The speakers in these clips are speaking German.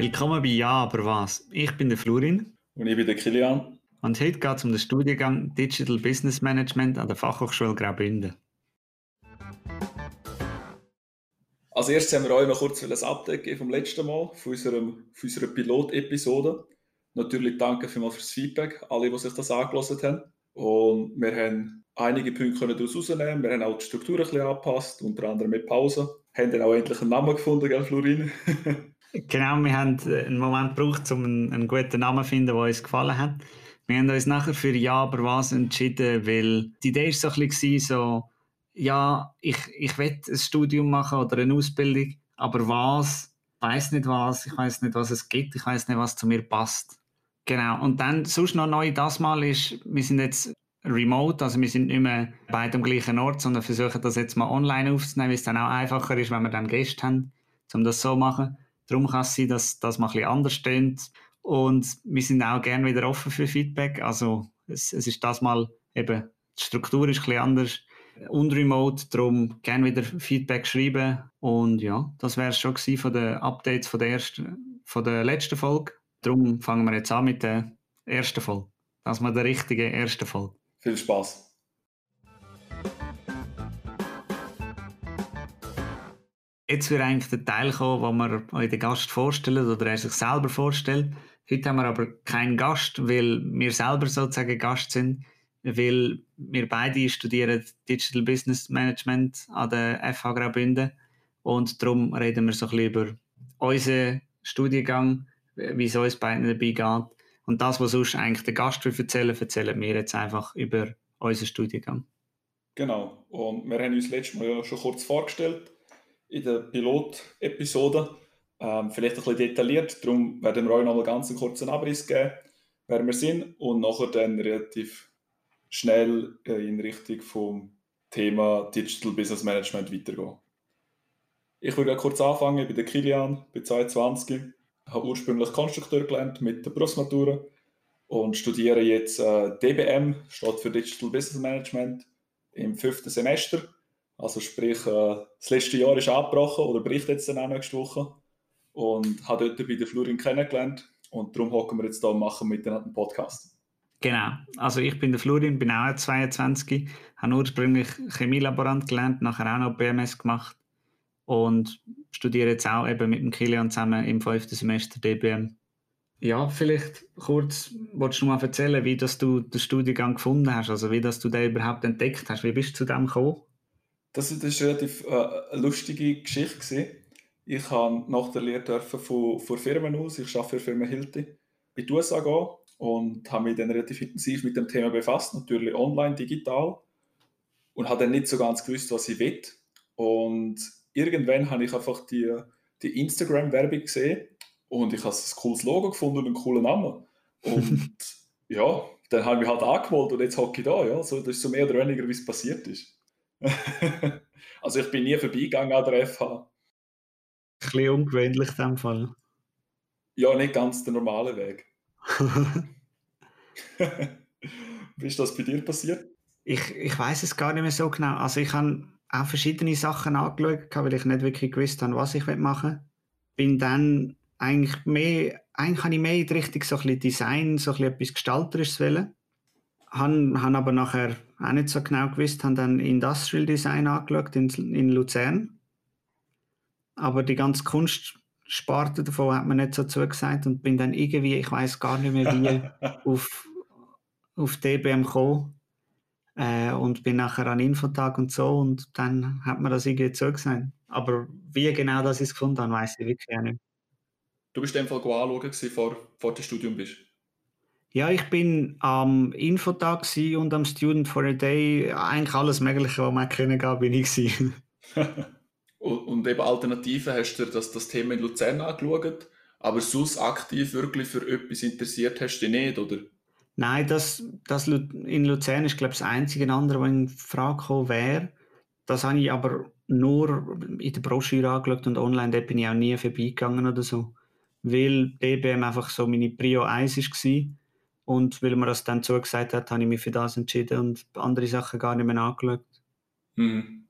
Willkommen bei Ja, aber was? Ich bin der Florin. Und ich bin der Kilian. Und heute geht es um den Studiengang Digital Business Management an der Fachhochschule Graubünden. Als erstes haben wir euch noch kurz ein Update geben vom letzten Mal, von, unserem, von unserer Pilot-Episode. Natürlich danke vielmals fürs Feedback, alle, die sich das angelassen haben. Und wir haben einige Punkte daraus herausnehmen. Wir haben auch die Struktur ein bisschen angepasst, unter anderem mit Pause. Haben dann auch endlich einen Namen gefunden, gell, Florin? genau, wir haben einen Moment gebraucht, um einen, einen guten Namen zu finden, der uns gefallen hat. Wir haben uns nachher für Ja, aber was entschieden, weil die Idee war so ein bisschen so, ja, ich, ich will ein Studium machen oder eine Ausbildung, aber was? Ich weiß nicht was, ich weiß nicht, was es gibt, ich weiß nicht, was zu mir passt. Genau. Und dann sonst noch neu das Mal ist, wir sind jetzt remote, also wir sind nicht mehr beide am gleichen Ort, sondern versuchen das jetzt mal online aufzunehmen, weil es dann auch einfacher ist, wenn wir dann Gäste haben, um das so zu machen. Darum kann es sein, dass das mal ein bisschen anders steht. Und wir sind auch gerne wieder offen für Feedback. Also es, es ist das mal eben, die Struktur ist ein bisschen anders und remote, darum gerne wieder Feedback schreiben. Und ja, das wäre es schon von den Updates von der, ersten, von der letzten Folge. Darum fangen wir jetzt an mit der ersten Folge. Das mal der richtige erste Folge. Viel Spaß. Jetzt wird eigentlich der Teil kommen, wo wir euch den Gast vorstellen oder er sich selber vorstellt. Heute haben wir aber keinen Gast, weil wir selber sozusagen Gast sind, weil wir beide studieren Digital Business Management an der FH Graubünden und darum reden wir so ein bisschen über unseren Studiengang, wie es uns beiden dabei geht. Und das, was sonst eigentlich der Gast will erzählen, erzählen wir jetzt einfach über unseren Studiengang. Genau. Und wir haben uns letztes Mal ja schon kurz vorgestellt in der Pilot-Episode. Ähm, vielleicht ein bisschen detailliert, darum werden wir euch noch mal ganz einen kurzen Abriss geben, wer wir sind und nachher dann relativ schnell äh, in Richtung vom Thema Digital Business Management weitergehen. Ich würde kurz anfangen, ich bin der Kilian, bin 22, habe ursprünglich Konstrukteur gelernt mit der Berufsmatura und studiere jetzt äh, DBM, steht für Digital Business Management, im fünften Semester. Also sprich, äh, das letzte Jahr ist abgebrochen oder bricht jetzt dann auch nächste Woche. Und habe dort bei der Florin kennengelernt und darum hocken wir jetzt da und machen miteinander einen Podcast. Genau, also ich bin der Florin, bin auch 22, habe ursprünglich Chemielaborant gelernt, nachher auch noch BMS gemacht und studiere jetzt auch eben mit dem Kilian zusammen im fünften Semester DBM. Ja, vielleicht kurz, wolltest du mal erzählen, wie dass du den Studiengang gefunden hast, also wie dass du den überhaupt entdeckt hast, wie bist du zu dem gekommen? Das, das ist relativ äh, eine lustige Geschichte gewesen. Ich habe nach der Lehre dürfen von, von Firmen aus, ich arbeite für Firma Hilti, in die USA gehen und habe mich dann relativ intensiv mit dem Thema befasst, natürlich online, digital und habe dann nicht so ganz gewusst, was ich will. Und irgendwann habe ich einfach die, die Instagram-Werbung gesehen und ich habe ein cooles Logo gefunden und einen coolen Namen. Und ja, dann habe ich mich halt angemeldet und jetzt hocke ich da. Ja. So, das ist so mehr oder weniger, wie es passiert ist. also ich bin nie vorbeigegangen an der FH. Ein bisschen ungewöhnlich in dem Fall. Ja, nicht ganz der normale Weg. wie ist das bei dir passiert? Ich, ich weiß es gar nicht mehr so genau. Also ich habe auch verschiedene Sachen angeschaut, weil ich nicht wirklich gewusst habe, was ich machen will. Bin dann eigentlich mehr, eigentlich habe ich mehr in die Richtung so ein bisschen Design, so ein bisschen etwas Gestalterisches wollen. Han, han aber nachher auch nicht so genau gewusst, habe dann Industrial Design angeschaut in, in Luzern. Aber die ganze Kunstsparte davon hat mir nicht so zugesagt und bin dann irgendwie, ich weiß gar nicht mehr wie, auf, auf DBM gekommen äh, und bin nachher an Infotag und so und dann hat man das irgendwie zugesagt. Aber wie genau das ist gefunden weiß ich wirklich auch nicht. Du bist einfach anschauen, vor, vor dem Studium bist? Ja, ich bin am Infotag und am Student for a Day. Eigentlich alles Mögliche, was man kennen gab, bin ich. und eben Alternativen hast du das, das Thema in Luzern angeschaut, aber sonst aktiv wirklich für etwas interessiert hast du dich nicht, oder? Nein, das, das in Luzern ist, glaube ich, das einzige andere, was in Frage gekommen wäre. Das habe ich aber nur in der Broschüre angeschaut und online da bin ich auch nie vorbeigegangen oder so. Weil DBM einfach so meine Prio 1 war. Und weil man das dann zugesagt hat, habe ich mich für das entschieden und andere Sachen gar nicht mehr angeschaut. Mhm.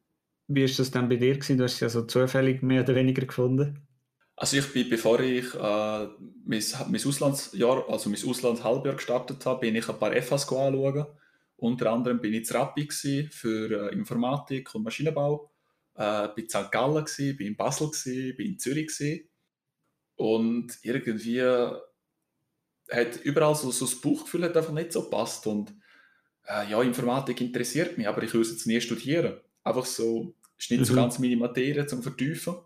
Wie ist das dann bei dir gewesen? Du hast es ja so zufällig mehr oder weniger gefunden. Also ich bin, bevor ich äh, mein, mein Auslandsjahr, also mein Auslandshalbjahr gestartet habe, bin ich ein paar FHs anschauen. Unter anderem bin ich in Rappi für äh, Informatik und Maschinenbau, äh, bin in St. Gallen gewesen, bin in Basel gewesen, bin in Zürich gewesen. und irgendwie hat überall so, so das Bauchgefühl hat einfach nicht so gepasst und äh, ja, Informatik interessiert mich, aber ich will es jetzt nie studieren. Einfach so, ist nicht mhm. so ganz meine Materie zum Vertiefen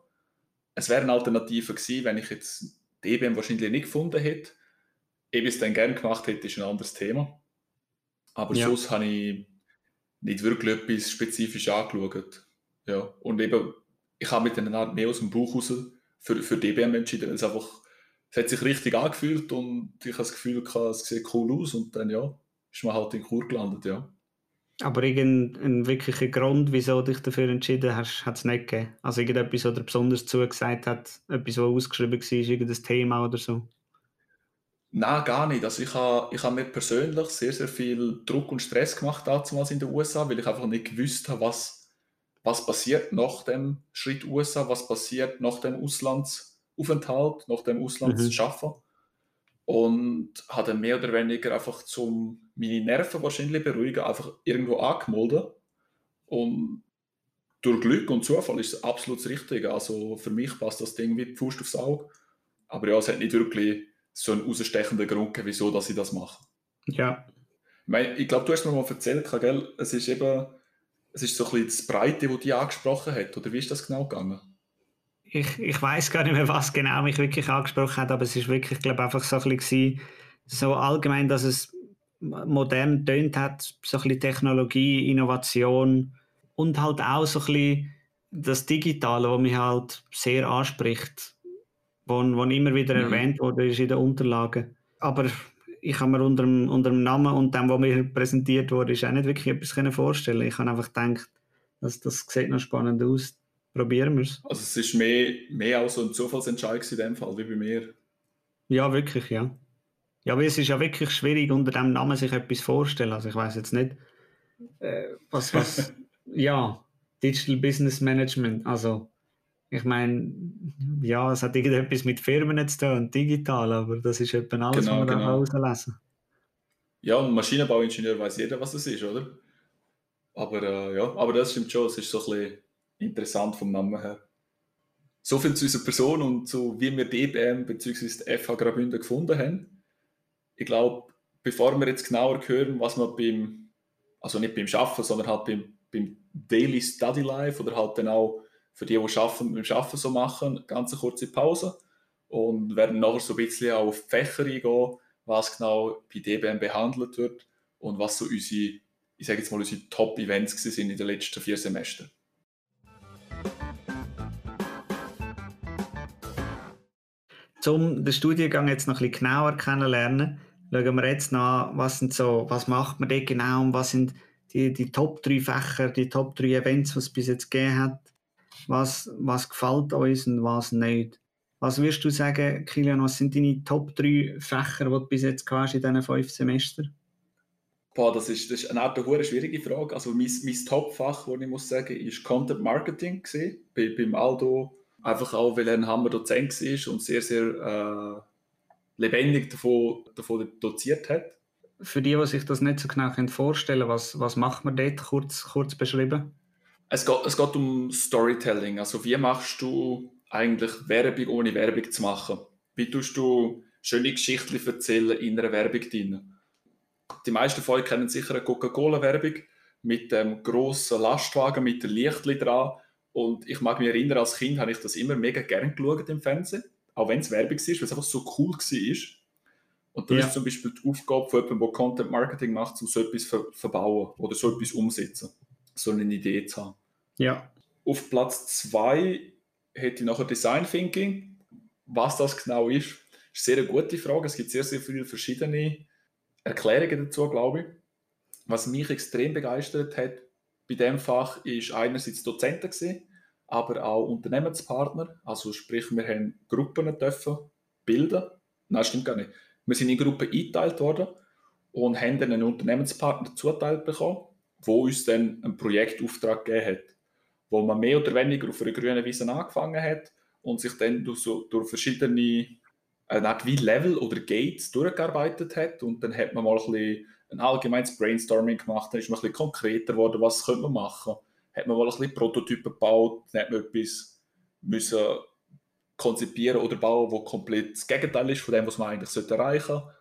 es wäre eine Alternative gewesen, wenn ich jetzt die EBM wahrscheinlich nicht gefunden hätte. Ob ich es dann gerne gemacht hätte, ist ein anderes Thema. Aber ja. sonst habe ich nicht wirklich etwas spezifisch angeschaut. Ja. Und eben, ich habe mit einer Art mehr aus dem Buch raus für, für DBM entschieden. Es, einfach, es hat sich richtig angefühlt und ich habe das Gefühl, es sieht cool aus und dann ja, ist man halt in Kur gelandet, ja. Aber irgendeinen wirklichen Grund, wieso du dich dafür entschieden hast, hat es nicht gegeben. Also irgendetwas, was dir besonders zugesagt hat, etwas, was ausgeschrieben war, irgendein Thema oder so? Nein, gar nicht. Also ich habe, ich habe mir persönlich sehr, sehr viel Druck und Stress gemacht damals in den USA, weil ich einfach nicht gewusst habe, was, was passiert nach dem Schritt USA, was passiert nach dem Auslandsaufenthalt, nach dem Auslandsschaffen. Mhm. Und habe mehr oder weniger einfach zum meine Nerven wahrscheinlich beruhigen, einfach irgendwo angemeldet. Und durch Glück und Zufall ist es absolut das Richtige. Also für mich passt das Ding wie die Faust aufs Auge. Aber ja, es hat nicht wirklich so einen ausstechenden Grund wieso dass ich das mache. Ja. Ich, meine, ich glaube, du hast mir mal erzählt, gell? es ist eben es ist so ein bisschen das Breite, das dich angesprochen hat. Oder wie ist das genau gegangen? Ich, ich weiß gar nicht mehr, was genau mich wirklich angesprochen hat, aber es ist wirklich, glaube einfach so ein bisschen so allgemein, dass es modern tönt hat, so ein bisschen Technologie, Innovation und halt auch so ein bisschen das Digitale, was mich halt sehr anspricht, wo immer wieder mhm. erwähnt wurde ist in den Unterlagen. Aber ich habe mir unter dem, unter dem Namen und dem, was mir präsentiert wurde, ist auch nicht wirklich etwas vorstellen. Ich habe einfach gedacht, das, das sieht noch spannend aus. Probieren wir es. Also es ist mehr, mehr auch so ein Zufallsentscheid in dem Fall, wie bei mir. Ja, wirklich, ja. Ja, aber es ist ja wirklich schwierig, unter dem Namen sich etwas vorzustellen. Also ich weiß jetzt nicht, äh, was, was, ja, Digital Business Management, also ich meine, ja, es hat irgendetwas mit Firmen zu tun und digital, aber das ist etwa alles, genau, was man genau. herauslesen Ja, und Maschinenbauingenieur weiß jeder, was es ist, oder? Aber äh, ja, aber das stimmt schon, es ist so ein bisschen interessant vom Namen her. So viel zu unserer Person und zu wie wir die EBM bzw. FH Graubünden gefunden haben ich glaube, bevor wir jetzt genauer hören, was man beim, also nicht beim Schaffen, sondern halt beim, beim Daily Study Life oder halt dann auch für die, die schaffen, beim Schaffen so machen, ganz eine kurze Pause und werden nachher so ein bisschen auf die Fächer eingehen, was genau bei DBM behandelt wird und was so unsere, ich sage jetzt mal, unsere Top-Events sind in den letzten vier Semestern. Um den Studiengang jetzt noch ein bisschen genauer kennenlernen, schauen wir jetzt noch was sind so, was macht man dort genau und was sind die, die Top 3 Fächer, die Top 3 Events, die es bis jetzt gegeben hat. Was, was gefällt uns und was nicht. Was würdest du sagen, Kilian, was sind deine Top 3 Fächer, die du bis jetzt hast in diesen fünf Semestern? Boah, das ist, das ist eine Art schwierige Frage. Also mein, mein Top-Fach, das ich muss sagen, ist Content Marketing gewesen, bei, beim Aldo Einfach auch, weil er ein Hammer-Dozent war und sehr, sehr äh, lebendig davon, davon doziert hat. Für die, die sich das nicht so genau vorstellen können, was, was macht man dort, kurz, kurz beschrieben? Es geht, es geht um Storytelling. Also wie machst du eigentlich Werbung ohne Werbung zu machen? Wie tust du schöne Geschichten erzählen in einer Werbung drin? Die meisten von euch kennen sicher eine Coca-Cola-Werbung mit dem grossen Lastwagen mit dem Lichtli dran und ich mag mich erinnern, als Kind habe ich das immer mega gern geschaut im Fernsehen, auch wenn es Werbung ist, weil es einfach so cool war. Und da ja. ist zum Beispiel die Aufgabe von jemandem, der Content Marketing macht, um so etwas ver verbauen oder so etwas umsetzen, so eine Idee zu haben. Ja. Auf Platz zwei hätte ich nachher Design Thinking. Was das genau ist, ist eine sehr gute Frage. Es gibt sehr, sehr viele verschiedene Erklärungen dazu, glaube ich. Was mich extrem begeistert hat, bei dem Fach ist einerseits Dozenten gewesen, aber auch Unternehmenspartner. Also sprich, wir haben Gruppen dürfen bilden. Nein, stimmt gar nicht. Wir sind in Gruppen eingeteilt worden und haben dann einen Unternehmenspartner zuteilt bekommen, wo uns dann einen Projektauftrag gegeben hat, wo man mehr oder weniger auf einer grünen Wiese angefangen hat und sich dann durch, so, durch verschiedene eine Art wie Level oder Gates durchgearbeitet hat und dann hat man mal ein, bisschen ein allgemeines Brainstorming gemacht, dann ist man ein bisschen konkreter geworden, was könnte man machen. Hat man mal ein bisschen Prototypen gebaut, dann hat man etwas müssen konzipieren oder bauen, wo komplett das Gegenteil ist von dem, was man eigentlich erreichen sollte.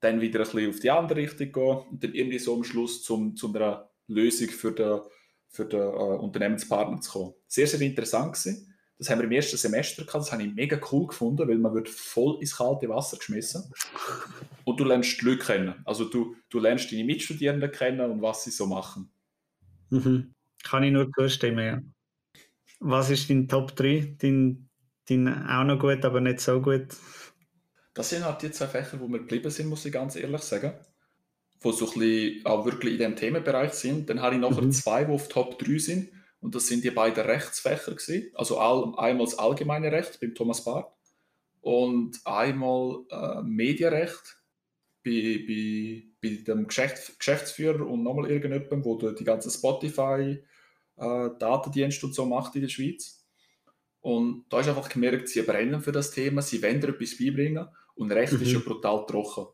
Dann wieder ein bisschen auf die andere Richtung gehen und dann irgendwie so am Schluss zum, zu einer Lösung für den, für den äh, Unternehmenspartner zu kommen. Sehr, sehr interessant gewesen. Das haben wir im ersten Semester gehabt, das habe ich mega cool gefunden, weil man wird voll ins kalte Wasser geschmissen und du lernst die Leute kennen. Also du, du lernst deine Mitstudierenden kennen und was sie so machen. Mhm. Kann ich nur zustimmen, ja. Was ist dein Top 3? Dein, dein auch noch gut, aber nicht so gut? Das sind halt die zwei Fächer, wo wir geblieben sind, muss ich ganz ehrlich sagen. Wo so ein bisschen auch wirklich in diesem Themenbereich sind. Dann habe ich noch mhm. zwei, die auf Top 3 sind. Und das sind die beiden Rechtsfächer gewesen. Also all, einmal das allgemeine Recht beim Thomas Barth und einmal äh, Medienrecht bei, bei, bei dem Geschäft, Geschäftsführer und nochmal irgendjemandem, wo die ganze Spotify äh, und so macht in der Schweiz. Und da ist einfach gemerkt, sie brennen für das Thema, sie wollen etwas beibringen und Recht mhm. ist ja brutal trocken.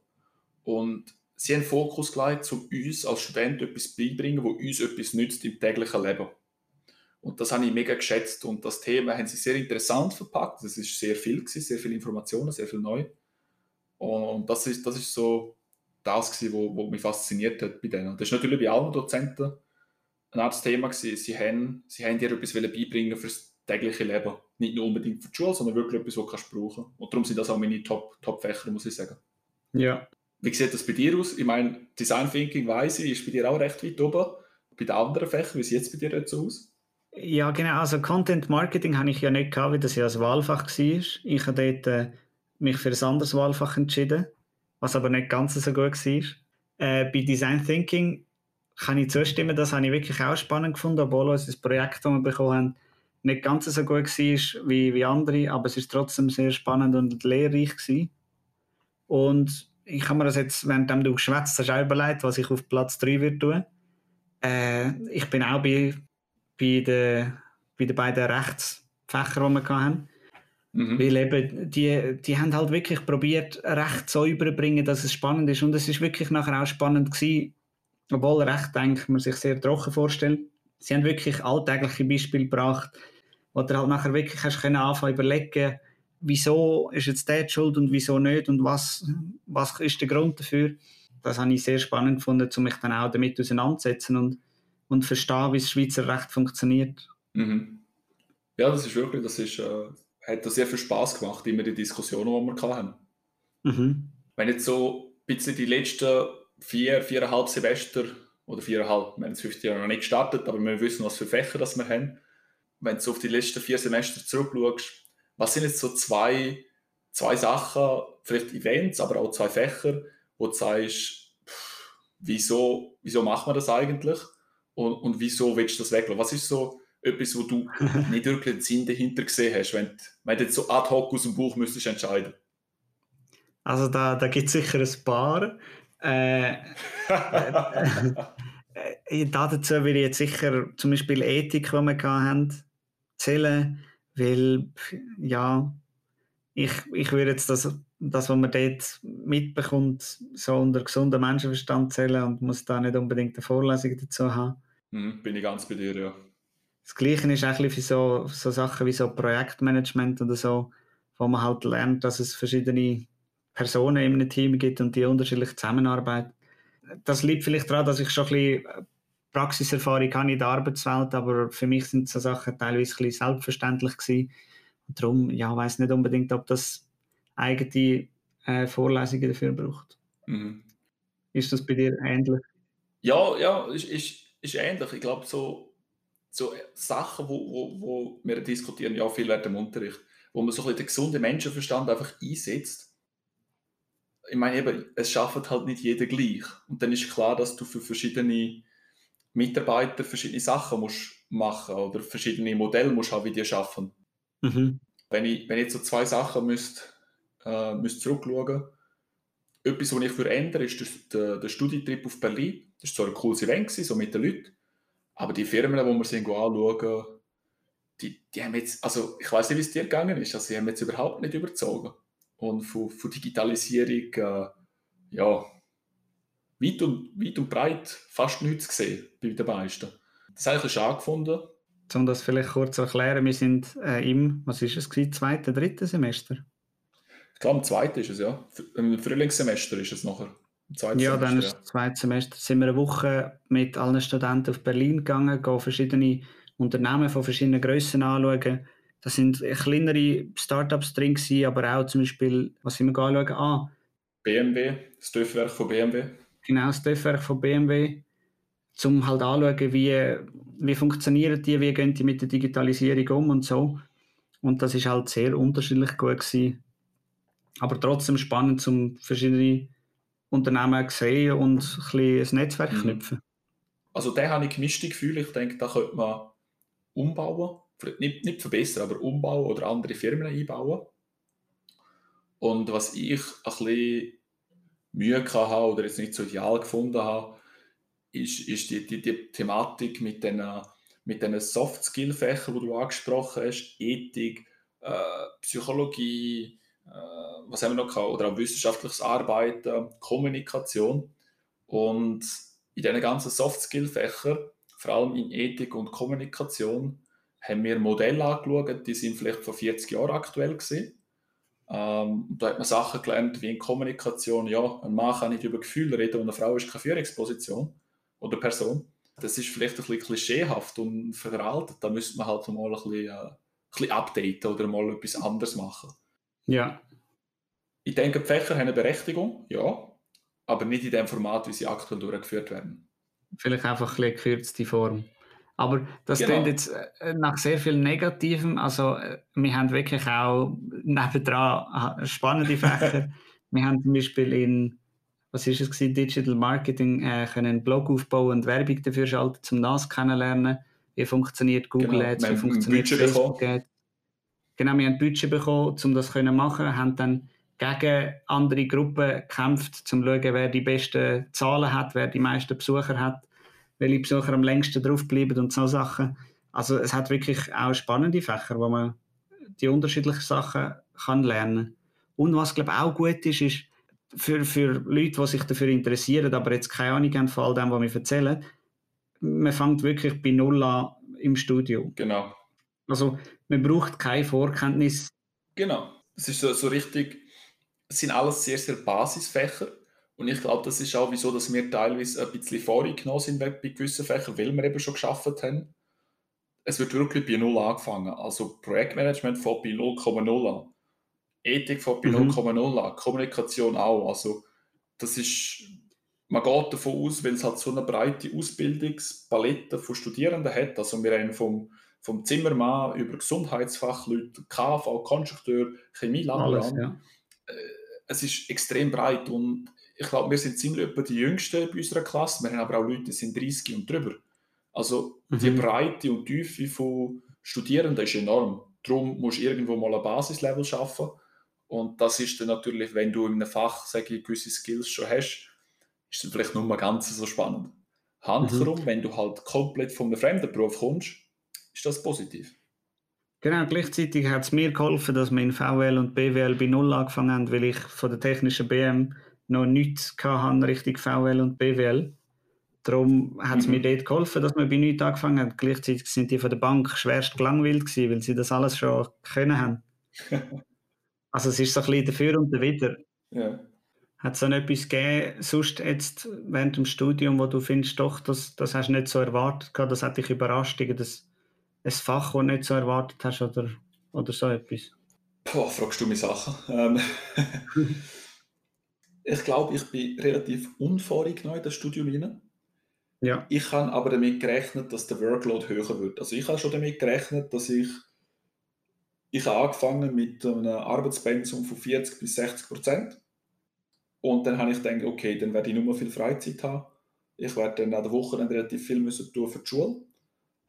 Und sie haben Fokus gelegt, um uns als Studenten etwas beibringen, wo uns etwas nützt im täglichen Leben. Und das habe ich mega geschätzt. Und das Thema haben sie sehr interessant verpackt. Es ist sehr viel, gewesen, sehr viele Informationen, sehr viel neu. Und das ist, das ist so das, was wo, wo mich fasziniert hat bei denen. Das ist natürlich bei allen Dozenten ein Art Thema gewesen. Sie haben, sie haben dir etwas beibringen fürs tägliche Leben. Nicht nur unbedingt für die Schule, sondern wirklich etwas, was du kannst brauchen. Und darum sind das auch meine Top-Fächer, Top muss ich sagen. Ja. Wie sieht das bei dir aus? Ich meine, Design Thinking, weiß ich, ist bei dir auch recht weit oben. Bei den anderen Fächern, wie sieht es bei dir jetzt aus? Ja, genau. Also Content Marketing habe ich ja nicht gehabt, weil das ja ein Wahlfach war. Ich habe dort äh, mich für ein anderes Wahlfach entschieden, was aber nicht ganz so gut war. Äh, bei Design Thinking kann ich zustimmen, das habe ich wirklich auch spannend gefunden, obwohl unser Projekt, das wir bekommen haben, nicht ganz so gut war wie, wie andere, aber es ist trotzdem sehr spannend und lehrreich gewesen. Und ich habe mir das jetzt, während du geschwätzt hast, auch überlegt, was ich auf Platz 3 würde tun. Äh, ich bin auch bei bei den, bei den beiden Rechtsfächern, die wir hatten. Mhm. Weil eben, die, die haben halt wirklich probiert, Recht so überzubringen, dass es spannend ist. Und es ist wirklich nachher auch spannend gewesen, obwohl Recht, denke man sich sehr trocken vorstellt. Sie haben wirklich alltägliche Beispiele gebracht, wo du halt nachher wirklich hast können anfangen überlegen, wieso ist jetzt der schuld und wieso nicht und was, was ist der Grund dafür. Das habe ich sehr spannend gefunden, um mich dann auch damit auseinanderzusetzen und und verstehen, wie das Schweizer Recht funktioniert. Mhm. Ja, das ist wirklich, das ist, äh, hat sehr viel Spaß gemacht, immer die Diskussionen, die wir hatten. Mhm. Wenn jetzt so ein bisschen die letzten vier, viereinhalb Semester oder viereinhalb, wir haben das fünfte Jahr noch nicht gestartet, aber wir wissen, was für Fächer das wir haben. Wenn du auf die letzten vier Semester zurückschaust, was sind jetzt so zwei, zwei Sachen, vielleicht Events, aber auch zwei Fächer, wo du sagst, pff, wieso, wieso machen wir das eigentlich? Und, und wieso willst du das weglassen? Was ist so etwas, wo du nicht wirklich den Sinn dahinter gesehen hast, wenn, wenn du jetzt so ad hoc aus dem Buch müsstest entscheiden? Also da, da gibt es sicher ein paar. Äh, äh, äh, dazu würde ich jetzt sicher zum Beispiel Ethik, die wir haben, zählen, weil ja, ich, ich würde jetzt das, das, was man dort mitbekommt, so unter gesunden Menschenverstand zählen und muss da nicht unbedingt eine Vorlesung dazu haben. Mhm, bin ich ganz bei dir, ja. Das Gleiche ist eigentlich für so, so Sachen wie so Projektmanagement oder so, wo man halt lernt, dass es verschiedene Personen in einem Team gibt und die unterschiedlich zusammenarbeiten. Das liegt vielleicht daran, dass ich schon ein bisschen Praxiserfahrung habe in der Arbeitswelt, aber für mich sind so Sachen teilweise ein bisschen selbstverständlich gewesen. Und darum, ja, weiß nicht unbedingt, ob das eigene äh, Vorlesungen dafür braucht. Mhm. Ist das bei dir ähnlich? Ja, ja, ist, ist, ist ähnlich. Ich glaube, so, so Sachen, wo, wo, wo wir diskutieren, ja, viel während dem Unterricht, wo man so ein bisschen den gesunden Menschenverstand einfach einsetzt. Ich meine eben, es schafft halt nicht jeder gleich. Und dann ist klar, dass du für verschiedene Mitarbeiter verschiedene Sachen musst machen oder verschiedene Modelle musst haben, wie die schaffen. Mhm. Wenn, ich, wenn ich jetzt so zwei Sachen müsste, äh, müsste zurückschauen etwas, was ich für ändere, ist der, der Studietrip auf Berlin. Das war zwar ein cooles Event, so mit den Leuten, aber die Firmen, die wir sind anschauen, die, die haben jetzt, also ich weiß nicht, wie es dir gegangen ist, also sie haben jetzt überhaupt nicht überzogen. Und von, von Digitalisierung, äh, ja, weit und, weit und breit fast nichts gesehen bei den meisten. Das habe ich schade gefunden. Um das vielleicht kurz zu erklären, wir sind äh, im, was ist es, gewesen, zweiten, dritten Semester? Ich glaube, im zweiten ist es, ja. Im Frühlingssemester ist es nachher. ja, dann ist das zweite Semester. Sind wir eine Woche mit allen Studenten auf Berlin gegangen, gehen verschiedene Unternehmen von verschiedenen Grössen anschauen. Das sind kleinere Startups drin gewesen, aber auch zum Beispiel, was sind wir anschauen? Ah, BMW, das TÜV-Werk von BMW. Genau, das TÜV-Werk von BMW. Um halt anzuschauen, wie, wie funktionieren die, wie gehen die mit der Digitalisierung um und so. Und das ist halt sehr unterschiedlich gut gewesen. Aber trotzdem spannend, um verschiedene Unternehmen zu sehen und ein, bisschen ein Netzwerk mhm. knüpfen. Also da habe ich gemischte Gefühle. Ich denke, da könnte man umbauen. Nicht, nicht verbessern, aber umbauen oder andere Firmen einbauen. Und was ich ein bisschen Mühe hatte oder jetzt nicht so ideal gefunden habe, ist, ist die, die, die Thematik mit den, mit den Soft-Skill-Fächern, die du angesprochen hast, Ethik, äh, Psychologie, was haben wir noch gehabt, oder auch wissenschaftliches Arbeiten, Kommunikation. Und in diesen ganzen Soft-Skill-Fächern, vor allem in Ethik und Kommunikation, haben wir Modelle angeschaut, die sind vielleicht vor 40 Jahren aktuell gewesen. Ähm, da hat man Sachen gelernt wie in Kommunikation, ja, ein Mann kann nicht über Gefühle reden und eine Frau ist keine Führungsposition oder Person. Das ist vielleicht ein bisschen klischeehaft und veraltet. Da müsste man halt mal ein bisschen, äh, ein bisschen updaten oder mal etwas anderes machen. Ja. Ich denke, die Fächer haben eine Berechtigung, ja, aber nicht in dem Format, wie sie aktuell durchgeführt werden. Vielleicht einfach ein bisschen gekürzte Form. Aber das genau. klingt jetzt äh, nach sehr viel Negativem. Also, äh, wir haben wirklich auch nebendran spannende Fächer. wir haben zum Beispiel in, was ist es gewesen, Digital Marketing, äh, können einen Blog aufbauen und Werbung dafür schalten, um das kennenlernen. Wie funktioniert Google genau. Ads, wie funktioniert Facebook Ads. Genau, wir haben Budget bekommen, um das zu machen, haben dann gegen andere Gruppen gekämpft, um zu schauen, wer die besten Zahlen hat, wer die meisten Besucher hat welche Besucher am längsten draufbleiben und so Sachen. Also es hat wirklich auch spannende Fächer, wo man die unterschiedlichen Sachen kann lernen Und was glaube ich auch gut ist, ist für, für Leute, die sich dafür interessieren, aber jetzt keine Ahnung haben von all dem, was wir erzählen, man fängt wirklich bei Null an im Studio. Genau. Also man braucht keine Vorkenntnis. Genau. Es ist so, so richtig, es sind alles sehr, sehr Basisfächer und ich glaube, das ist auch wieso, dass wir teilweise ein bisschen vorgenommen sind bei gewissen Fächern, weil wir eben schon geschafft haben. Es wird wirklich bei Null angefangen. Also Projektmanagement von bei 0,0 an. Ethik von bei mhm. 0,0 an. Kommunikation auch. Also das ist, man geht davon aus, weil es halt so eine breite Ausbildungspalette von Studierenden hat. Also wir haben vom, vom Zimmermann über Gesundheitsfachleute, KV, Konstrukteur, Chemielaborant. Ja. Äh, es ist extrem breit und ich glaube, wir sind ziemlich etwa die Jüngsten bei unserer Klasse. Wir haben aber auch Leute, die sind 30 und drüber. Also mhm. die Breite und Tiefe von Studierenden ist enorm. Darum musst du irgendwo mal ein Basislevel schaffen. Und das ist dann natürlich, wenn du in einem Fach sage ich, gewisse Skills schon hast, ist dann vielleicht nur mal ganz so spannend. Handherum, mhm. wenn du halt komplett von einem fremden Beruf kommst, ist das positiv. Genau, gleichzeitig hat es mir geholfen, dass wir in VWL und BWL bei Null angefangen haben, weil ich von der technischen BM noch nichts hatten, richtig VL und BWL. Darum hat es mhm. mir dort geholfen, dass wir bei nichts angefangen haben. Gleichzeitig sind die von der Bank schwerst gelangweilt gewesen, weil sie das alles schon können haben. also es ist so ein bisschen dafür und dawider. Ja. Hat es dann etwas gegeben, sonst jetzt während dem Studium, wo du findest, doch, das, das hast du nicht so erwartet das hat dich überrascht, das, ein Fach, das du nicht so erwartet hast oder, oder so etwas? Boah, fragst du mich Sachen. Ähm, ich glaube, ich bin relativ unvorgenommen in das Studium rein. Ja. Ich habe aber damit gerechnet, dass der Workload höher wird. Also ich habe schon damit gerechnet, dass ich ich habe angefangen mit einem Arbeitspensum von 40 bis 60 Prozent. Und dann habe ich gedacht, okay, dann werde ich nur viel Freizeit haben. Ich werde dann an der Woche relativ viel müssen tun für die Schule.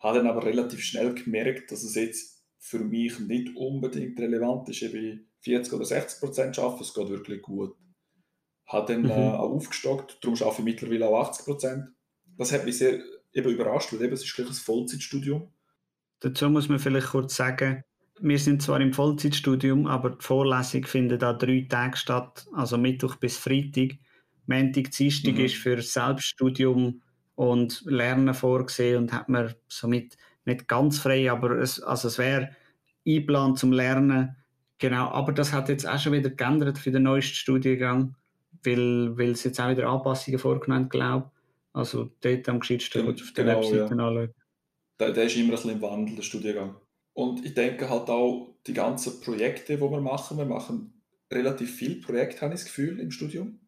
Habe dann aber relativ schnell gemerkt, dass es jetzt für mich nicht unbedingt relevant ist, eben 40 oder 60 Prozent zu arbeiten. Es geht wirklich gut habe dann mhm. äh, auch aufgestockt, darum arbeite ich mittlerweile auch 80 Prozent. Das hat mich sehr eben überrascht, weil eben, es ist gleich ein Vollzeitstudium. Dazu muss man vielleicht kurz sagen, wir sind zwar im Vollzeitstudium, aber die Vorlesung findet an drei Tagen statt, also Mittwoch bis Freitag. Montag, Dienstag mhm. ist für Selbststudium und Lernen vorgesehen und hat man somit nicht ganz frei, aber es, also es wäre eingeplant zum Lernen. Genau, aber das hat jetzt auch schon wieder geändert für den neuesten Studiengang, weil, weil es jetzt auch wieder Anpassungen vorgenommen glaube Also dort am geschicktesten auf der genau, Webseite ja. anschauen. Der, der ist immer ein bisschen im Wandel, der Studiengang. Und ich denke halt auch, die ganzen Projekte, die wir machen, wir machen relativ viel Projekte, habe ich das Gefühl, im Studium.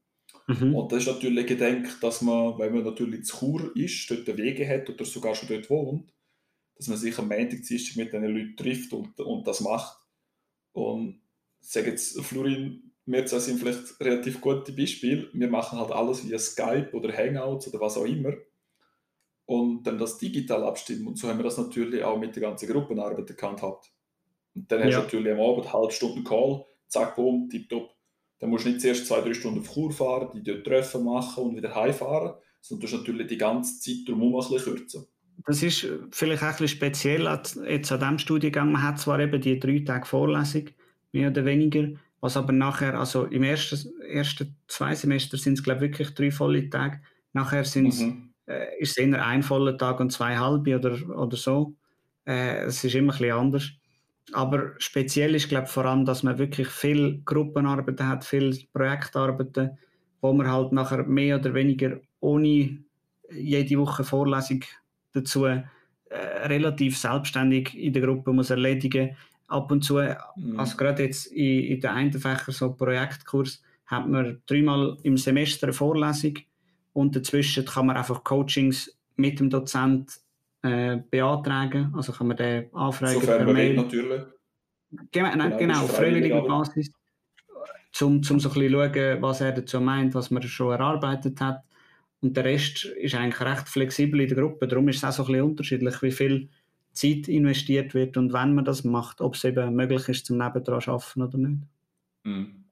Mhm. Und das ist natürlich gedenkt, dass man, wenn man natürlich zu Chur ist, dort Wege hat oder sogar schon dort wohnt, dass man sich am Montag, Dienstag mit diesen Leuten trifft und, und das macht. Und ich sage jetzt, Florin, wir zwei sind vielleicht relativ gute Beispiele. Wir machen halt alles via Skype oder Hangouts oder was auch immer. Und dann das digital abstimmen. Und so haben wir das natürlich auch mit der ganzen Gruppenarbeit gehandhabt. Und dann ja. hast du natürlich am Abend eine halbe Stunde Call, zack, boom, tipptopp. Dann musst du nicht zuerst zwei, drei Stunden auf Chur fahren, die dort Treffen machen und wieder heimfahren, sondern du hast natürlich die ganze Zeit drumherum ein bisschen kürzer. Das ist vielleicht auch ein bisschen speziell jetzt an diesem Studiengang. Man hat zwar eben die drei Tage Vorlesung, mehr oder weniger, was aber nachher, also im ersten, ersten zwei Semester sind es, glaube ich, wirklich drei volle Tage. Nachher sind's, mhm. äh, ist es eher ein voller Tag und zwei halbe oder, oder so. Äh, es ist immer ein bisschen anders. Aber speziell ist, glaube ich, vor allem, dass man wirklich viel Gruppenarbeiten hat, viel Projektarbeiten, wo man halt nachher mehr oder weniger ohne jede Woche Vorlesung dazu äh, relativ selbstständig in der Gruppe muss erledigen. Ab und zu, mhm. also gerade jetzt in, in den einen Fächern, so Projektkurs, hat man dreimal im Semester eine Vorlesung und dazwischen kann man einfach Coachings mit dem Dozent äh, beantragen. Also kann man den anfragen Sofern per Mail. natürlich. Genau, genau, auf freiwilliger Basis. Um, zum so ein bisschen schauen, was er dazu meint, was man schon erarbeitet hat. Und der Rest ist eigentlich recht flexibel in der Gruppe. Darum ist es auch so ein bisschen unterschiedlich, wie viel Zeit investiert wird und wenn man das macht, ob es eben möglich ist, zum Nebendran zu arbeiten oder nicht. Mhm.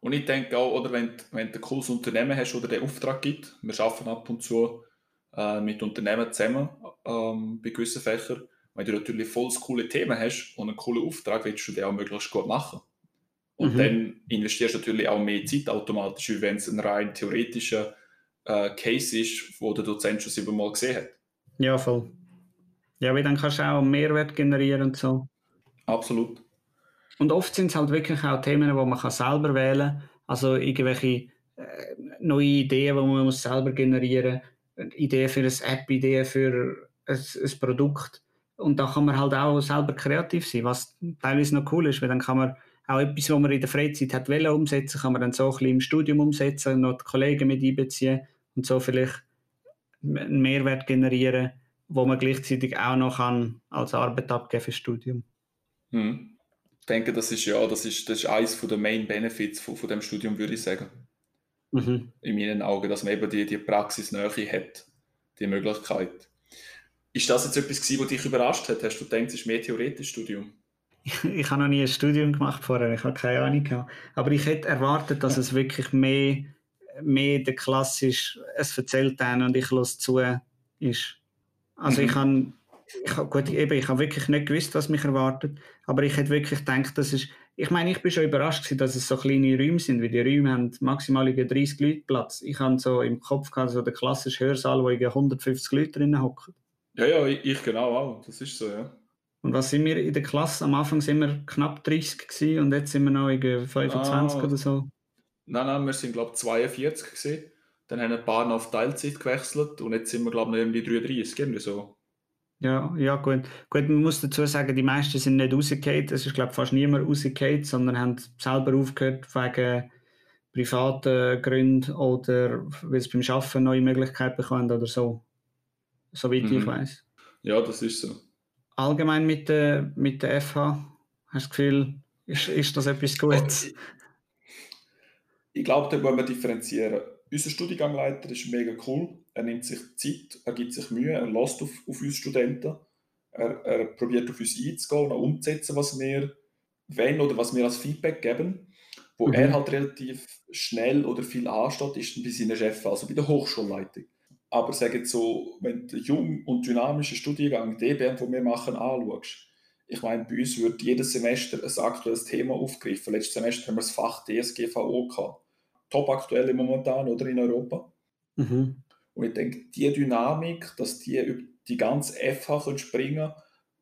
Und ich denke auch, oder wenn, wenn du ein cooles Unternehmen hast oder den Auftrag gibt, wir arbeiten ab und zu äh, mit Unternehmen zusammen ähm, bei gewissen Fächern. Wenn du natürlich voll coole Themen hast und einen coolen Auftrag, willst du den auch möglichst gut machen. Und mhm. dann investierst du natürlich auch mehr Zeit automatisch, wenn es ein rein theoretischer äh, Case ist, wo der Dozent schon siebenmal gesehen hat. Ja, voll. Ja, weil dann kannst du auch Mehrwert generieren und so. Absolut. Und oft sind es halt wirklich auch Themen, die man kann selber wählen kann. Also irgendwelche äh, neue Ideen, die man muss selber generieren muss Idee für eine App, Idee für ein, ein, Produkt. Und da kann man halt auch selber kreativ sein, was teilweise noch cool ist, weil dann kann man auch etwas, was man in der Freizeit hat wollen, umsetzen, kann man dann so ein bisschen im Studium umsetzen, noch die Kollegen mit einbeziehen und so vielleicht einen Mehrwert generieren, wo man gleichzeitig auch noch kann als Arbeit abgeben fürs Studium. Hm. Ich denke, das ist ja, das ist, das ist eines der Main Benefits von, von dem Studium, würde ich sagen. Mhm. In meinen Augen, dass man eben die, die Praxisnähe hat, die Möglichkeit. Ist das jetzt etwas gewesen, was dich überrascht hat? Hast du gedacht, es ist mehr theoretisches Studium? Ich, habe noch nie ein Studium gemacht vorher, ich habe keine Ahnung gehabt. Aber ich hätte erwartet, dass es wirklich mehr, mehr der klassisch, es erzählt einen und ich lasse zu ist. Also mhm. ich habe ich habe, gut, eben, ich habe wirklich nicht gewusst, was mich erwartet, aber ich hätte wirklich gedacht, dass es ich meine, ich bin schon überrascht, dass es so kleine Räume sind, weil die Räume haben maximal 30 Leute Platz. Ich habe so im Kopf gehabt, so den klassischen Hörsaal, wo 150 Leute drin hocken. Ja, ja, ich genau auch. Das ist so, ja. Und was sind wir in der Klasse? Am Anfang sind wir knapp 30 gewesen und jetzt sind wir noch 25 ah, oder so. Nein, nein, wir sind glaube ich 42 gewesen. Dann haben ein paar noch auf Teilzeit gewechselt und jetzt sind wir glaube ich irgendwie 33, irgendwie so. Ja, ja gut. gut. Man muss dazu sagen, die meisten sind nicht rausgefallen. Es ist, glaube ich, fast niemand rausgefallen, sondern haben selber aufgehört wegen privaten Gründen oder weil sie beim Arbeiten neue Möglichkeiten bekommen oder so. Soweit mhm. ich weiß. Ja, das ist so. Allgemein mit der, mit der FH, hast du das Gefühl, ist, ist das etwas Gutes? Ich, ich glaube, da muss man differenzieren. Unser Studiengangleiter ist mega cool. Er nimmt sich Zeit, er gibt sich Mühe, er lässt auf, auf uns Studenten. Er, er probiert auf uns einzugehen und umzusetzen, was wir wollen oder was wir als Feedback geben. Wo mhm. er halt relativ schnell oder viel ansteht, ist bei seinen Chefs, also bei der Hochschulleitung. Aber sage jetzt so, wenn du den jungen und dynamischen Studiengang DBM, den wir machen, anschaust, ich meine, bei uns wird jedes Semester ein aktuelles Thema aufgegriffen. Letztes Semester haben wir das Fach DSGVO gehabt. Top aktuell momentan oder in Europa. Mhm. Und ich denke, die Dynamik, dass die über die ganze FH springen können,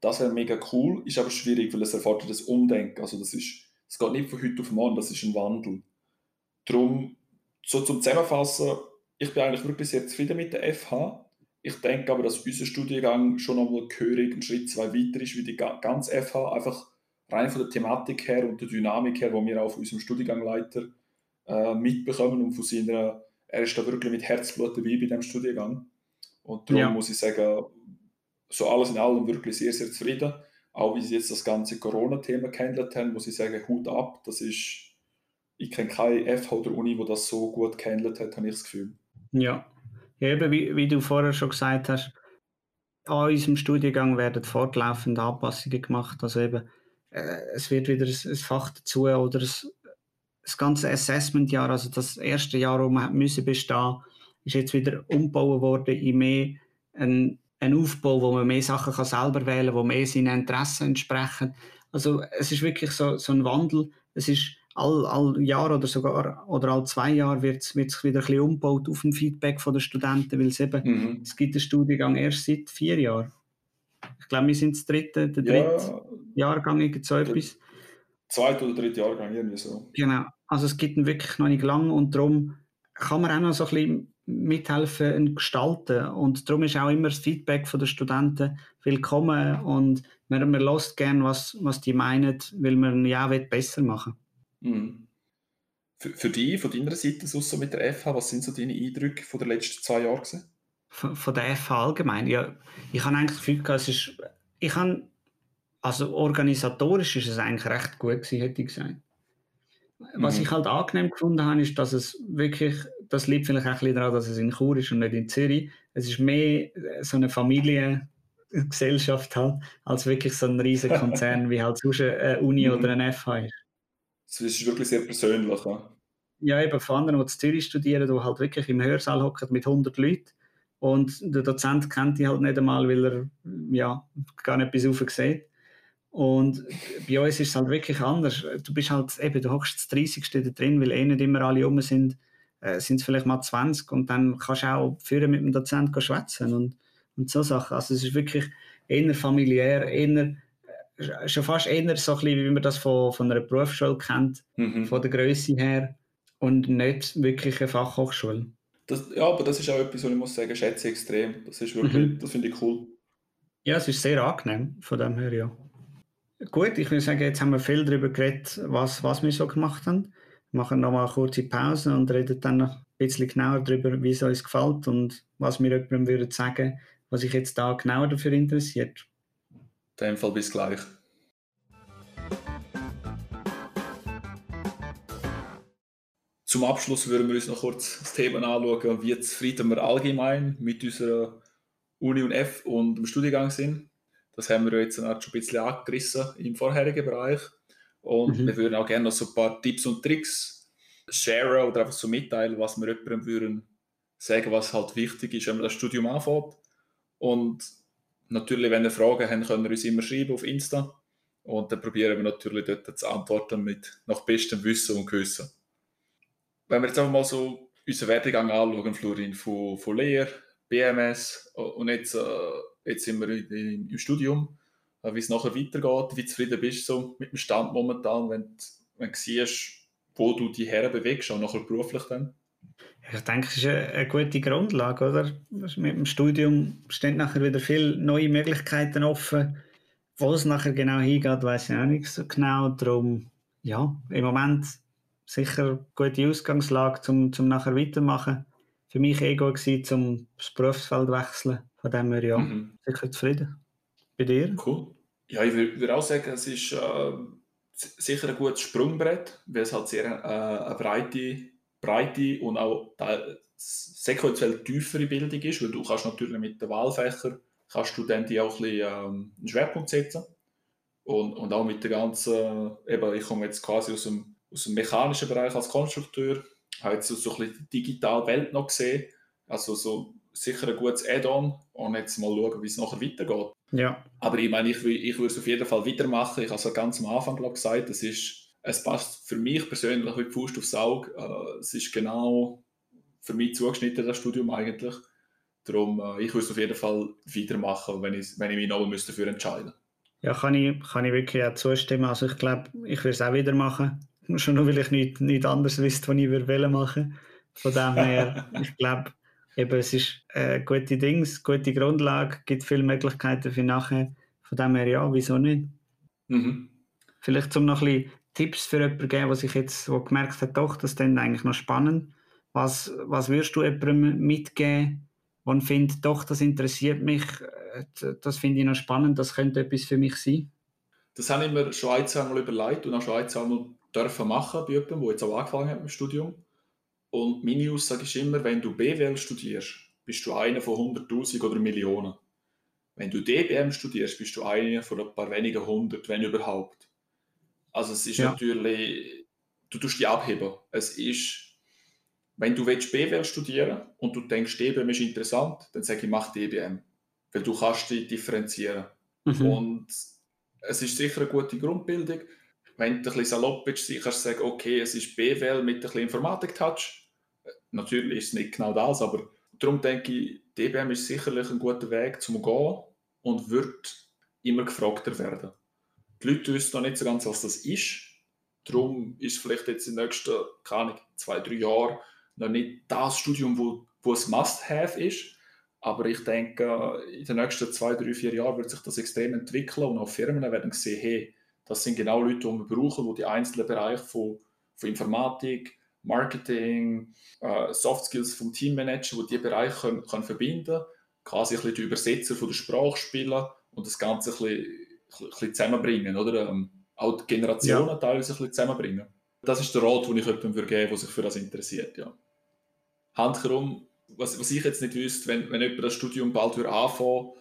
das wäre mega cool. Ist aber schwierig, weil es erfordert das Umdenken. Also das ist, es geht nicht von heute auf morgen, das ist ein Wandel. Darum, so zum Zusammenfassen, ich bin eigentlich wirklich sehr zufrieden mit der FH. Ich denke aber, dass unser Studiengang schon nochmal gehörig einen Schritt zwei weiter ist wie die ganze FH. Einfach rein von der Thematik her und der Dynamik her, die wir auch von unserem Studiengangleiter äh, mitbekommen und von seiner, er ist da wirklich mit Herzblut dabei bei diesem Studiengang. Und darum ja. muss ich sagen, so alles in allem wirklich sehr, sehr zufrieden. Auch wie sie jetzt das ganze Corona-Thema gehandelt haben, muss ich sagen, Hut ab. Das ist, ich kenne keine FH oder Uni, wo das so gut gehandelt hat, habe ich das Gefühl. Ja, ja, eben, wie, wie du vorher schon gesagt hast, an unserem Studiengang werden fortlaufend Anpassungen gemacht. Also eben, äh, es wird wieder ein, ein Fach dazu oder das, das ganze Assessment-Jahr, also das erste Jahr, wo man müssen bestehen, ist jetzt wieder umgebaut worden in mehr ein, ein Aufbau, wo man mehr Sachen kann selber wählen kann, wo mehr seinen Interessen entsprechen. Also es ist wirklich so, so ein Wandel. Es ist all, all Jahr oder sogar oder all zwei Jahre wird es wieder ein bisschen umgebaut auf dem Feedback der Studenten, weil es eben, mhm. es gibt den Studiengang erst seit vier Jahren. Ich glaube, wir sind das dritte, der dritte ja, Jahrgang, irgend so etwas. Zweite oder dritte Jahrgang, irgendwie so. Genau, also es gibt ihn wirklich noch nicht lange und darum kann man auch noch so ein bisschen mithelfen und gestalten. Und darum ist auch immer das Feedback der Studenten willkommen und man, man lässt gerne, was, was die meinen, weil man ja besser machen Mhm. Für, für dich, von deiner Seite aus mit der FH, was sind so deine Eindrücke von den letzten zwei Jahren gewesen? Von, von der FH allgemein? Ja, ich habe eigentlich das Gefühl, es ist, ich habe, also organisatorisch ist es eigentlich recht gut gewesen, hätte ich gesagt. Was mhm. ich halt angenehm gefunden habe, ist, dass es wirklich, das liegt vielleicht auch ein bisschen daran, dass es in Chur ist und nicht in Zürich. Es ist mehr so eine Familiengesellschaft halt, als wirklich so ein riesiger Konzern wie halt sonst eine Uni mhm. oder ein FH ist. Es ist wirklich sehr persönlich. Ja, ja eben von anderen, die in Zürich studieren, die halt wirklich im Hörsaal hocken mit 100 Leuten. Und der Dozent kennt die halt nicht einmal, weil er ja, gar nicht bis rauf sieht. Und bei uns ist es halt wirklich anders. Du bist halt eben, du hockst das 30. da drin, weil eh nicht immer alle um sind, äh, sind es vielleicht mal 20 und dann kannst du auch führen mit dem Dozent schwätzen und, und so Sachen. Also es ist wirklich eher familiär, eher schon fast eher so ein bisschen, wie man das von, von einer Berufsschule kennt, mhm. von der Größe her und nicht wirklich eine Fachhochschule. Das, ja, aber das ist auch etwas, was ich muss sagen, schätze extrem. Das ist wirklich, mhm. das finde ich cool. Ja, es ist sehr angenehm von dem her, ja. Gut, ich würde sagen, jetzt haben wir viel darüber geredet, was, was wir so gemacht haben. Wir machen nochmal eine kurze Pause und reden dann noch ein bisschen genauer darüber, wie es uns gefällt und was wir jemandem würden sagen, was sich jetzt da genauer dafür interessiert. In dem Fall bis gleich. Zum Abschluss würden wir uns noch kurz das Thema anschauen, wie zufrieden wir allgemein mit unserer Uni und F und dem Studiengang sind. Das haben wir jetzt schon ein bisschen angerissen im vorherigen Bereich. Und mhm. wir würden auch gerne noch so ein paar Tipps und Tricks sharen oder einfach so mitteilen, was wir jemandem würden sagen, was halt wichtig ist, wenn man das Studium anfängt. Und Natürlich, wenn ihr Fragen habt, könnt ihr uns immer schreiben auf Insta. Und dann probieren wir natürlich dort zu antworten mit nach bestem Wissen und Gewissen. Wenn wir jetzt einfach mal so unseren Werdegang anschauen, Florin, von, von Lehre, BMS und jetzt, äh, jetzt sind wir im Studium, äh, wie es nachher weitergeht, wie zufrieden bist du so mit dem Stand momentan, wenn, wenn du siehst, wo du die Herren bewegst, auch nachher beruflich dann? Ich denke, es ist eine, gute Grundlage, oder? Mit dem Studium stehen nachher wieder viele neue Möglichkeiten offen. Wo es nachher genau hingeht, weiß ich auch nicht so genau. Darum, ja, im Moment sicher eine gute Ausgangslage, um zum nachher weitermachen. Für mich eh gut um das Berufsfeld zu wechseln. Von dem her, ja, mhm. sicher zufrieden. Bei dir? Cool. Ja, ich würde auch sagen, es ist äh, sicher ein gutes Sprungbrett, weil es halt sehr äh, eine breite breite und auch sequenziell tiefere Bildung ist, weil du kannst natürlich mit den Wahlfächern kannst du dann die auch ein bisschen, ähm, einen Schwerpunkt setzen und, und auch mit der ganzen, eben ich komme jetzt quasi aus dem, aus dem mechanischen Bereich als Konstrukteur, habe jetzt so, so ein bisschen die digitale Welt noch gesehen, also so sicher ein gutes Add-on und jetzt mal schauen, wie es nachher weitergeht. Ja. Aber ich meine, ich, ich würde es auf jeden Fall weitermachen. Ich habe es ganz am Anfang glaub, gesagt, es, ist, es passt für mich persönlich wie Fuß aufs Auge. Äh, es ist genau für mich zugeschnitten, das Studium eigentlich. Darum, äh, ich würde es auf jeden Fall weitermachen, wenn ich, wenn ich mich noch müsste dafür entscheiden Ja, kann ich, kann ich wirklich auch zustimmen. Also ich glaube, ich würde es auch wieder machen. Schon nur, weil ich nichts nicht anderes wüsste, was ich würde machen Von dem her, ich glaube, eben, es ist äh, gute Dings, gute Grundlage, gibt viele Möglichkeiten für nachher. Von dem her, ja, wieso nicht? Mhm. Vielleicht zum noch ein bisschen Tipps für jemanden geben, der sich jetzt wo gemerkt hat, doch, das ist eigentlich noch spannend. Was, was würdest du jemandem mitgeben, der findet, doch, das interessiert mich, äh, das finde ich noch spannend, das könnte etwas für mich sein? Das habe ich mir schon ein, zwei Mal überlegt und auch schon ein, zwei Mal dürfen machen bei jemandem, der jetzt auch angefangen hat mit dem Studium. Und meine Aussage ist immer, wenn du BWL studierst, bist du einer von 100.000 oder Millionen. Wenn du DBM studierst, bist du einer von ein paar wenigen hundert, wenn überhaupt. Also es ist ja. natürlich, du tust die abheben. Es ist, wenn du willst BWL studieren und du denkst, DBM ist interessant, dann sage ich, mach DBM. Weil du kannst dich differenzieren. Mhm. Und es ist sicher eine gute Grundbildung. Wenn du ein bisschen salopp bist, kannst du sagen, okay, es ist BWL mit ein bisschen Informatik-Touch Natürlich ist es nicht genau das, aber darum denke ich, DBM ist sicherlich ein guter Weg zum Gehen und wird immer gefragter werden. Die Leute wissen noch nicht so ganz, was das ist. Darum ist vielleicht jetzt in den nächsten, keine Ahnung, zwei, drei Jahren noch nicht das Studium, wo, wo es Must-Have ist. Aber ich denke, in den nächsten zwei, drei, vier Jahren wird sich das extrem entwickeln und auch Firmen werden sehen, hey, das sind genau Leute, die wir brauchen, die die einzelnen Bereiche von, von Informatik, Marketing, äh, Soft Skills vom Teammanager, die diese Bereiche können, können verbinden quasi ein bisschen die Übersetzer von der Sprache spielen und das Ganze ein bisschen, ein bisschen zusammenbringen, oder? Ähm, auch die Generationen ja. teilweise ein bisschen zusammenbringen. Das ist der Rat, den ich jemandem würde geben der sich für das interessiert, ja. Handherum, was, was ich jetzt nicht wüsste, wenn, wenn jemand das Studium bald würde anfangen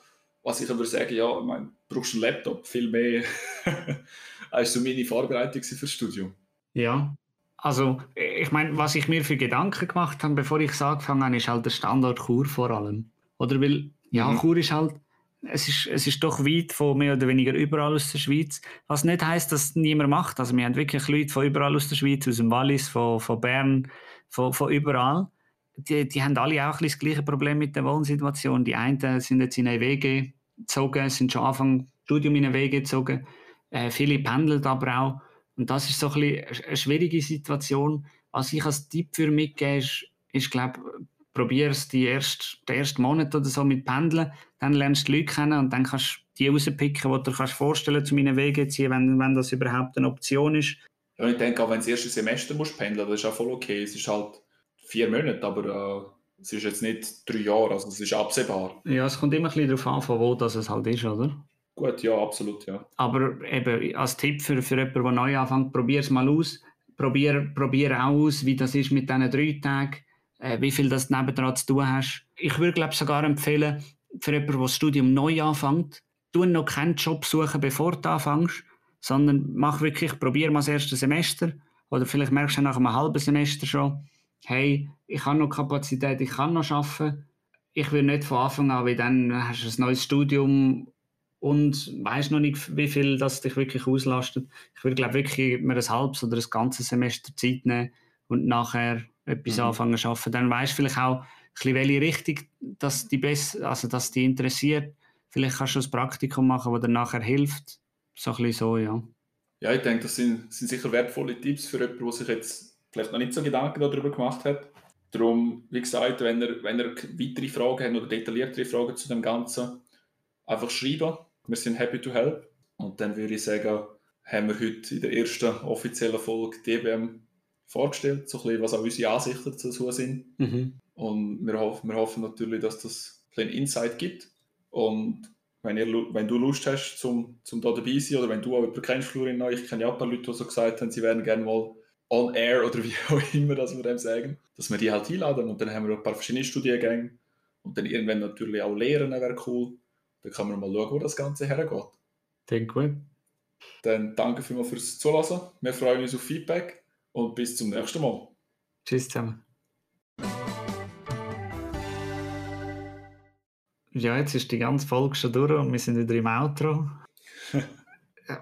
was ich würde sagen, ja, ich meine, du brauchst einen Laptop, viel mehr als so meine Vorbereitung für das Studium. Ja, also, ich meine, was ich mir für Gedanken gemacht habe, bevor ich es angefangen habe, ist halt der Standort Chur vor allem. Oder weil, ja, mhm. Chur ist halt, es ist, es ist doch weit von mehr oder weniger überall aus der Schweiz. Was nicht heißt, dass es niemand macht. Also, wir haben wirklich Leute von überall aus der Schweiz, aus dem Wallis, von, von Bern, von, von überall. Die, die haben alle auch ein das gleiche Problem mit der Wohnsituation. Die einen sind jetzt in eine WG gezogen, sind schon Anfang Studium in eine WG gezogen. Äh, viele pendeln aber auch. Und das ist so ein bisschen eine schwierige Situation. Was ich als Tipp für mitgebe, ist, ist glaube probier es die erste, den ersten Monat oder so mit Pendeln, dann lernst du die Leute kennen und dann kannst du die rauspicken, die du dir kannst vorstellen zu meinen Wegen ziehen, wenn, wenn das überhaupt eine Option ist. Ja, ich denke auch, wenn du das erste Semester musst pendeln, das ist auch voll okay. Es ist halt vier Monate, aber äh, es ist jetzt nicht drei Jahre, also es ist absehbar. Ja, es kommt immer ein bisschen darauf an, von wo das es halt ist, oder? Gut, ja, absolut, ja. Aber eben als Tipp für, für jemanden, der neu anfängt, probier es mal aus. Probier, probier auch aus, wie das ist mit diesen drei Tagen, äh, wie viel das nebendran zu tun hast. Ich würde glaube sogar empfehlen, für jemanden, der das Studium neu anfängt, tu noch keinen Job suchen, bevor du anfängst, sondern mach wirklich, probier mal das erste Semester oder vielleicht merkst du nach einem halben Semester schon, hey, ich habe noch Kapazität, ich kann noch arbeiten. Ich will nicht von Anfang an, wie dann hast du ein neues Studium und weiß noch nicht, wie viel das dich wirklich auslastet. Ich würde glaube wirklich mir ein halbes oder ein ganzes Semester Zeit nehmen und nachher etwas mhm. anfangen zu arbeiten. Dann weißt du vielleicht auch, ein bisschen, welche Richtung dass die best, also dass die interessiert. Vielleicht kannst du ein Praktikum machen, das dir nachher hilft. So ein bisschen so, ja. Ja, ich denke, das sind, sind sicher wertvolle Tipps für jemanden, der sich jetzt vielleicht noch nicht so Gedanken darüber gemacht hat. Darum, wie gesagt, wenn ihr, wenn ihr weitere Fragen habt oder detailliertere Fragen zu dem Ganzen, einfach schreiben wir sind happy to help. Und dann würde ich sagen, haben wir heute in der ersten offiziellen Folge DBM vorgestellt, so ein bisschen, was auch unsere Ansichten dazu sind. Mhm. Und wir hoffen, wir hoffen natürlich, dass das ein Insight gibt. Und wenn, ihr, wenn du Lust hast, zum, zum da dabei sein, oder wenn du auch jemanden kennst, Florin, ich kenne ja auch ein paar Leute, die so gesagt haben, sie werden gerne mal on air oder wie auch immer, dass wir dem sagen, dass wir die halt einladen und dann haben wir ein paar verschiedene Studiengänge und dann irgendwann natürlich auch Lehren wäre cool. Dann kann man mal schauen, wo das Ganze hergeht. Denke gut. Dann danke vielmals fürs Zulassen. Wir freuen uns auf Feedback und bis zum nächsten Mal. Tschüss zusammen. Ja, jetzt ist die ganze Folge schon durch und wir sind wieder im Outro.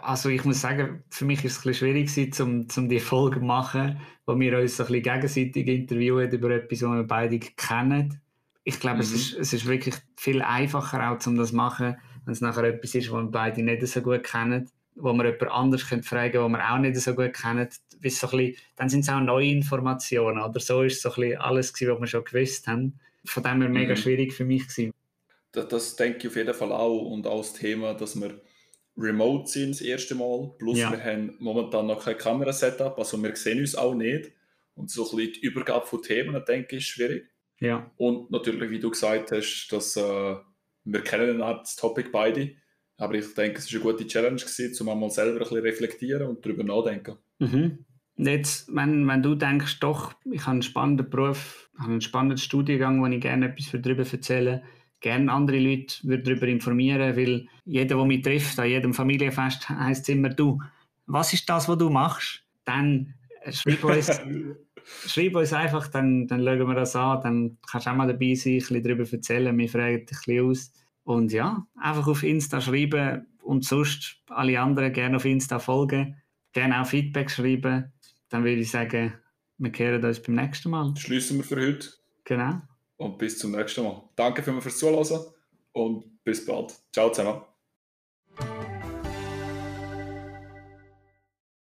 also ich muss sagen, für mich ist es ein bisschen schwierig gewesen, um, um die Folge zu machen, wo wir uns ein bisschen gegenseitig interviewen über etwas, was wir beide kennen. Ich glaube, mhm. es, ist, es ist wirklich viel einfacher auch, um das zu machen, wenn es nachher etwas ist, was wir beide nicht so gut kennen, wo man jemand anders fragen könnte, was wir auch nicht so gut kennen. So bisschen, dann sind es auch neue Informationen. Oder so ist es so ein bisschen alles, gewesen, was wir schon gewusst haben. Von dem her mega mhm. schwierig für mich gewesen. Das, das denke ich auf jeden Fall auch. Und auch das Thema, dass wir remote sind das erste Mal. Plus ja. wir haben momentan noch kein Kamerasetup, also wir sehen uns auch nicht. Und so ein bisschen die Übergabe von Themen, denke ich, ist schwierig. Ja. Und natürlich, wie du gesagt hast, dass äh, wir kennen das Topic beide. Aber ich denke, es war eine gute Challenge, gewesen, um mal selber ein bisschen reflektieren und darüber nachdenken. Mhm. Jetzt, wenn, wenn du denkst, doch, ich habe einen spannenden Beruf, habe einen spannenden Studiengang, wo ich gerne etwas darüber erzähle, gerne andere Leute würde darüber informieren, weil jeder, der mich trifft, an jedem Familienfest, heisst es immer, du, was ist das, was du machst? Dann schreib uns, schreib uns einfach, dann, dann schauen wir das an, dann kannst du auch mal dabei sein, ein bisschen darüber erzählen, wir fragen dich ein bisschen aus. Und ja, einfach auf Insta schreiben und sonst alle anderen gerne auf Insta folgen, gerne auch Feedback schreiben. Dann würde ich sagen, wir kehren uns beim nächsten Mal. Schließen wir für heute. Genau und bis zum nächsten Mal. Danke fürs Zuhören und bis bald. Ciao zusammen.